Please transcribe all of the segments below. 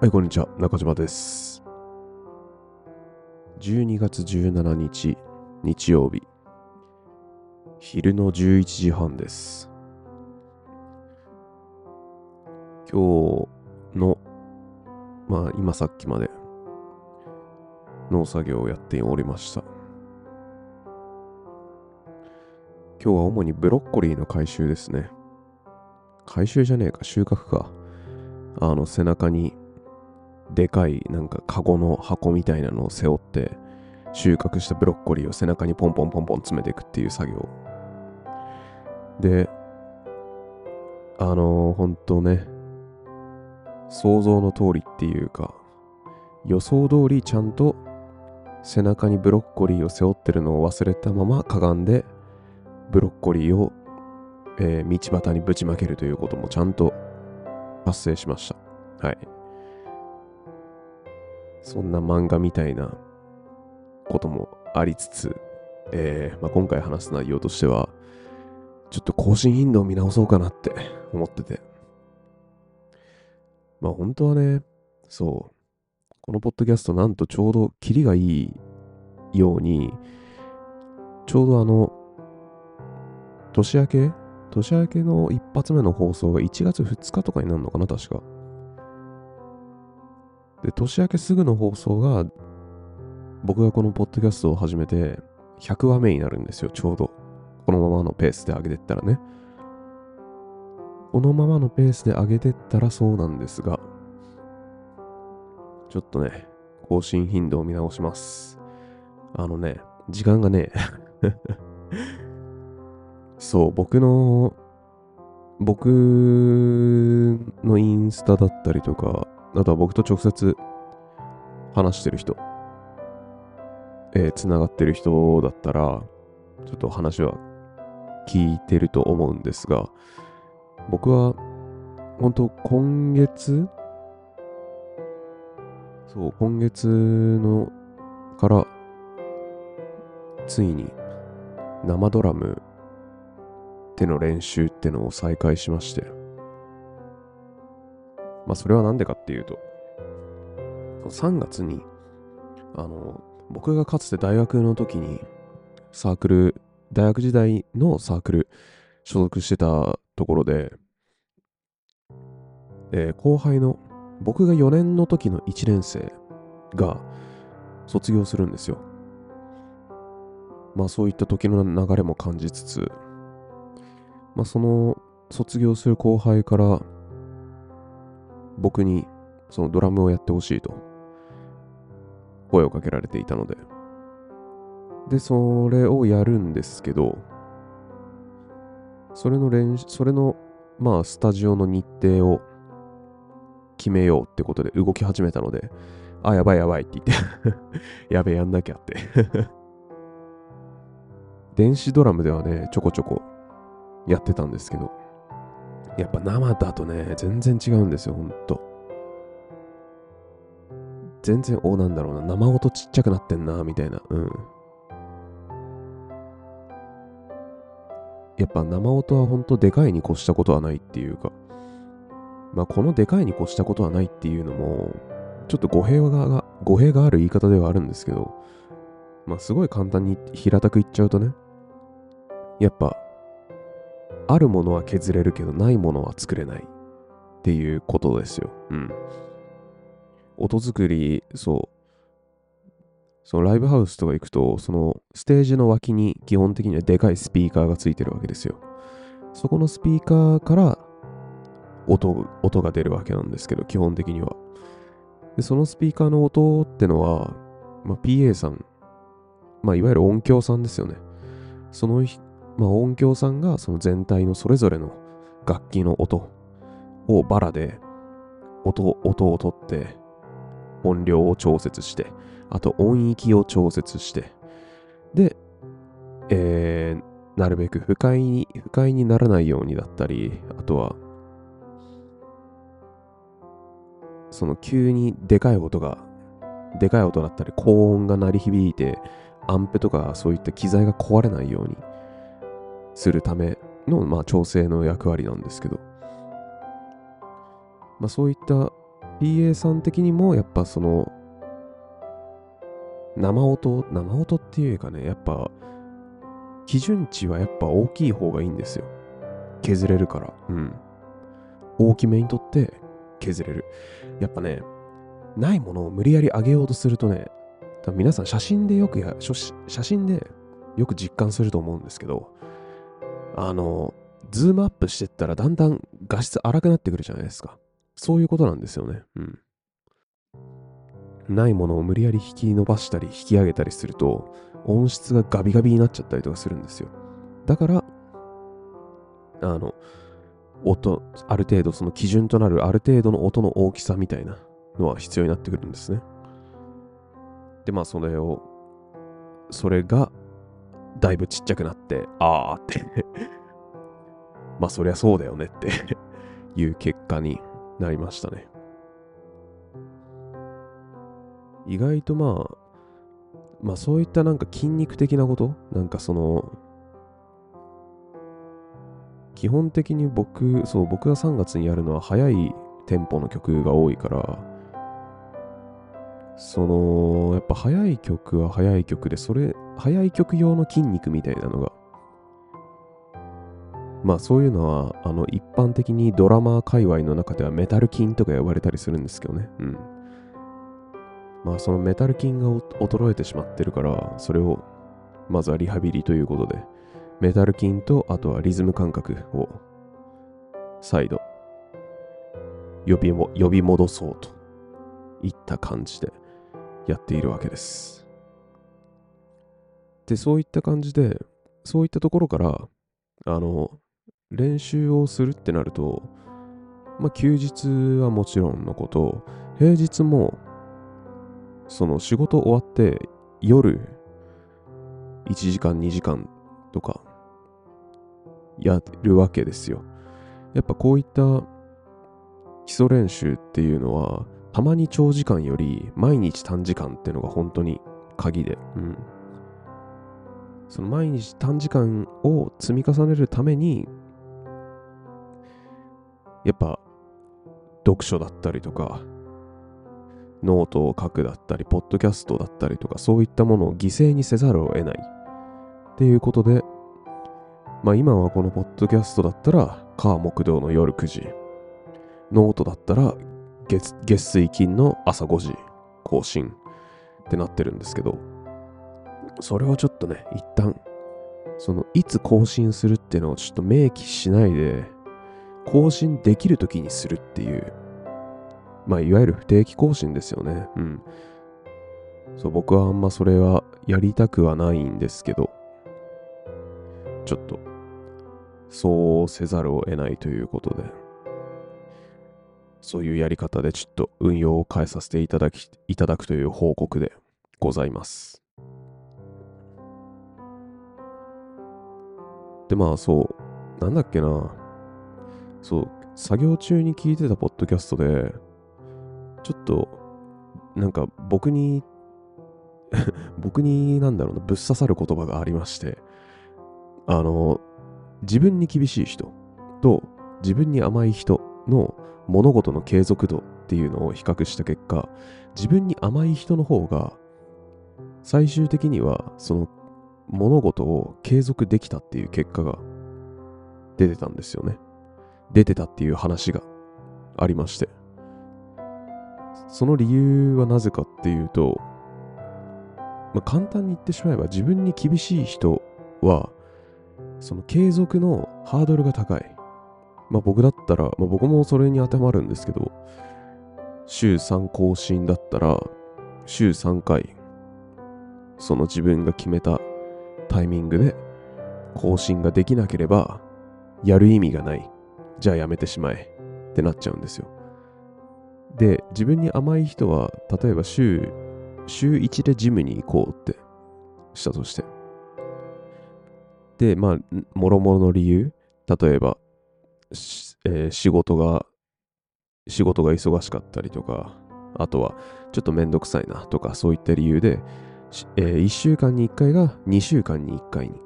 はい、こんにちは。中島です。12月17日、日曜日。昼の11時半です。今日の、まあ今さっきまで農作業をやっておりました。今日は主にブロッコリーの回収ですね。回収じゃねえか、収穫か。あの背中にでかいなんかカゴの箱みたいなのを背負って収穫したブロッコリーを背中にポンポンポンポン詰めていくっていう作業。であのー、本当ね想像の通りっていうか予想通りちゃんと背中にブロッコリーを背負ってるのを忘れたままかがんでブロッコリーを、えー道端にぶちまけるということもちゃんと発生しました。はい。そんな漫画みたいなこともありつつ、えーまあ、今回話す内容としては、ちょっと更新頻度を見直そうかなって 思ってて。まあ本当はね、そう、このポッドキャストなんとちょうどキリがいいように、ちょうどあの、年明け？年明けの一発目の放送が1月2日とかになるのかな、確か。で、年明けすぐの放送が、僕がこのポッドキャストを始めて、100話目になるんですよ、ちょうど。このままのペースで上げてったらね。このままのペースで上げてったらそうなんですが、ちょっとね、更新頻度を見直します。あのね、時間がね、そう、僕の、僕のインスタだったりとか、あとは僕と直接話してる人、えー、繋がってる人だったら、ちょっと話は聞いてると思うんですが、僕は、本当今月そう、今月のから、ついに生ドラムでの練習ってのを再開しまして、まあそれはなんでかっていうと、3月に、あの、僕がかつて大学の時にサークル、大学時代のサークル所属してたところで、えー後輩の、僕が4年の時の1年生が卒業するんですよ。まあそういった時の流れも感じつつ、まあその卒業する後輩から僕にそのドラムをやってほしいと声をかけられていたので、で、それをやるんですけど、それの練習、それの、まあ、スタジオの日程を決めようってことで動き始めたので、あ、やばいやばいって言って、やべえ、やんなきゃって。電子ドラムではね、ちょこちょこやってたんですけど、やっぱ生だとね、全然違うんですよ、ほんと。全然、お、なんだろうな、生音ちっちゃくなってんな、みたいな。うん。やっぱ生音はほんとでかいに越したことはないっていうか、まあこのでかいに越したことはないっていうのも、ちょっと語弊が、語弊がある言い方ではあるんですけど、まあすごい簡単に平たく言っちゃうとね、やっぱ、あるものは削れるけど、ないものは作れないっていうことですよ。うん。音作り、そう。そのライブハウスとか行くと、そのステージの脇に基本的にはでかいスピーカーがついてるわけですよ。そこのスピーカーから音音が出るわけなんですけど、基本的には。で、そのスピーカーの音ってのは、まあ、PA さん、まあ、いわゆる音響さんですよね。その、まあ、音響さんがその全体のそれぞれの楽器の音をバラで音音を取って音量を調節して、あと音域を調節して、で、えー、なるべく不快に、不快にならないようにだったり、あとは、その急にでかい音が、でかい音だったり高音が鳴り響いて、アンプとかそういった機材が壊れないようにするための、まあ、調整の役割なんですけど、まあ、そういった PA さん的にもやっぱその生音、生音っていうかね、やっぱ基準値はやっぱ大きい方がいいんですよ。削れるから。うん。大きめにとって削れる。やっぱね、ないものを無理やり上げようとするとね多分、皆さん写真でよくや、写真でよく実感すると思うんですけど、あの、ズームアップしてったらだんだん画質荒くなってくるじゃないですか。そういうことなんですよね。うん。ないものを無理やり引き伸ばしたり引き上げたりすると音質がガビガビになっちゃったりとかするんですよ。だから、あの、音、ある程度その基準となるある程度の音の大きさみたいなのは必要になってくるんですね。で、まあそれを、それがだいぶちっちゃくなって、あーって。まあそりゃそうだよねって。いう結果になりましたね。意外とまあ、まあそういったなんか筋肉的なこと？なんかその、基本的に僕、そう、僕が3月にやるのは早いテンポの曲が多いから、その、やっぱ早い曲は早い曲で、それ、早い曲用の筋肉みたいなのが、まあそういうのは、あの、一般的にドラマー界隈の中ではメタル筋とか呼ばれたりするんですけどね。うん。まあそのメタル筋が衰えてしまってるから、それをまずはリハビリということで、メタル筋とあとはリズム感覚を再度呼びも呼び戻そうといった感じでやっているわけです。で、そういった感じで、そういったところから、あの、練習をするってなると、まあ休日はもちろんのこと、平日もその仕事終わって夜1時間2時間とかやるわけですよ。やっぱこういった基礎練習っていうのはたまに長時間より毎日短時間っていうのが本当に鍵で、うん。その毎日短時間を積み重ねるためにやっぱ読書だったりとかノートを書くだったり、ポッドキャストだったりとか、そういったものを犠牲にせざるを得ない。っていうことで、まあ今はこのポッドキャストだったら、火木道の夜9時。ノートだったら月、月水金の朝5時更新ってなってるんですけど、それをちょっとね、一旦、その、いつ更新するっていうのをちょっと明記しないで、更新できる時にするっていうまあ、いわゆる不定期更新ですよね。うん。そう、僕はあんまそれはやりたくはないんですけど、ちょっと、そうせざるを得ないということで、そういうやり方でちょっと運用を変えさせていただき、いただくという報告でございます。で、まあそう、なんだっけな、そう、作業中に聞いてたポッドキャストで、ちょっと、なんか僕に 僕になんだろうな、ぶっ刺さる言葉がありまして、あの、自分に厳しい人と自分に甘い人の物事の継続度っていうのを比較した結果、自分に甘い人の方が、最終的にはその物事を継続できたっていう結果が出てたんですよね。出てたっていう話がありまして。その理由はなぜかっていうと、まあ、簡単に言ってしまえば自分に厳しい人は、その継続のハードルが高い。まあ僕だったら、まあ僕もそれに当てはまるんですけど、週3更新だったら、週3回、その自分が決めたタイミングで更新ができなければ、やる意味がない。じゃあやめてしまえ。ってなっちゃうんですよ。で、自分に甘い人は、例えば週、週1でジムに行こうってしたとして。で、まあ、もろもろの理由、例えば、えー、仕事が、仕事が忙しかったりとか、あとは、ちょっとめんどくさいなとか、そういった理由で、えー、1週間に1回が2週間に1回に。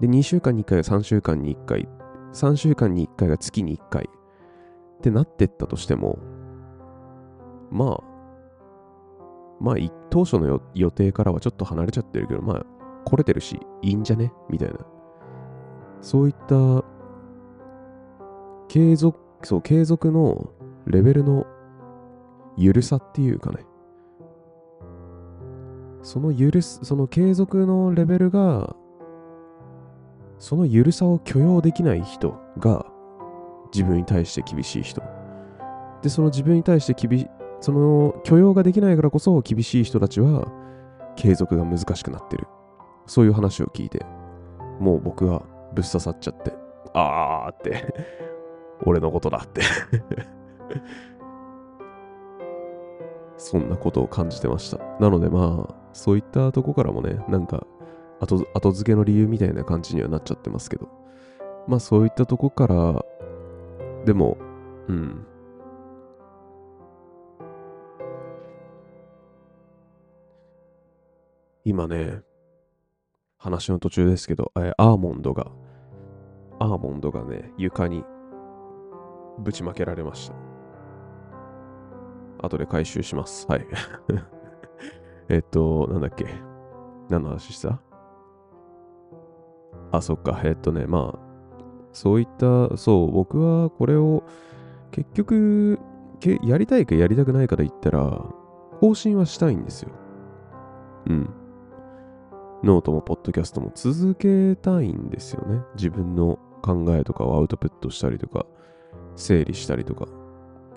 で、2週間に1回が3週間に1回。3週間に1回が月に1回。ってなってったとしても、まあ、まあ、当初の予定からはちょっと離れちゃってるけど、まあ、来れてるし、いいんじゃね？みたいな。そういった継続、そう、継続のレベルの緩さっていうかね。その許す、その継続のレベルが、その緩さを許容できない人が自分に対して厳しい人。で、その自分に対して厳しその許容ができないからこそ厳しい人たちは継続が難しくなってる。そういう話を聞いて、もう僕はぶっ刺さっちゃって、あーって俺のことだって そんなことを感じてました。なのでまあ、そういったとこからもね、なんか後、後付けの理由みたいな感じにはなっちゃってますけど、まあそういったとこから、でも、うん。今ね、話の途中ですけど、えアーモンドが、アーモンドがね、床にぶちまけられました。後で回収します。はい。えっと、なんだっけ。何の話した？あ、そっか。えっとね、まあ、そういった、そう、僕はこれを結局、やりたいかやりたくないかで言ったら、更新はしたいんですよ。うん。ノートもポッドキャストも続けたいんですよね。自分の考えとかをアウトプットしたりとか、整理したりとか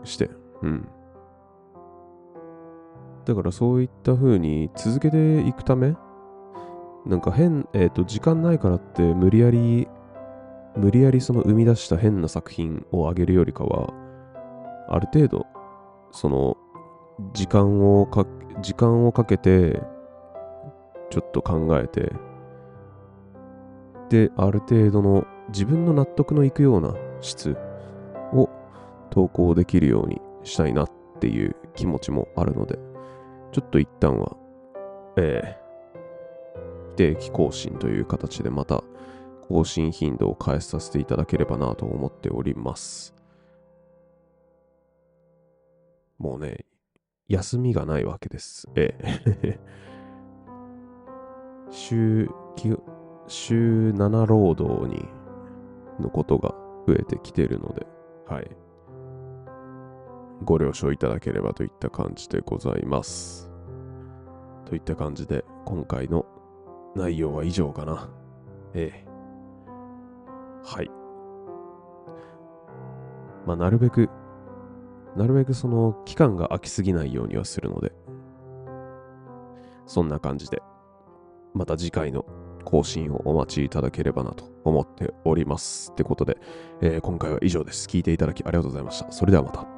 して。うん。だからそういった風に続けていくため、なんか変、えっ、ー、と、時間ないからって無理やり、無理やりその生み出した変な作品をあげるよりかは、ある程度、その、時間をか、時間をかけて、ちょっと考えて、で、ある程度の自分の納得のいくような質投稿できるようにしたいなっていう気持ちもあるので、ちょっと一旦は、えー、定期更新という形でまた更新頻度を変えさせていただければなと思っております。もうね、休みがないわけです。ええ 週、週7労働に、のことが増えてきてるので、はい。ご了承いただければといった感じでございます。といった感じで、今回の内容は以上かな。ええ。はい。まあ、なるべく、なるべくその期間が空きすぎないようにはするので、そんな感じでまた次回の更新をお待ちいただければなと思っております。ってことで、えー、今回は以上です。聞いていただきありがとうございました。それではまた。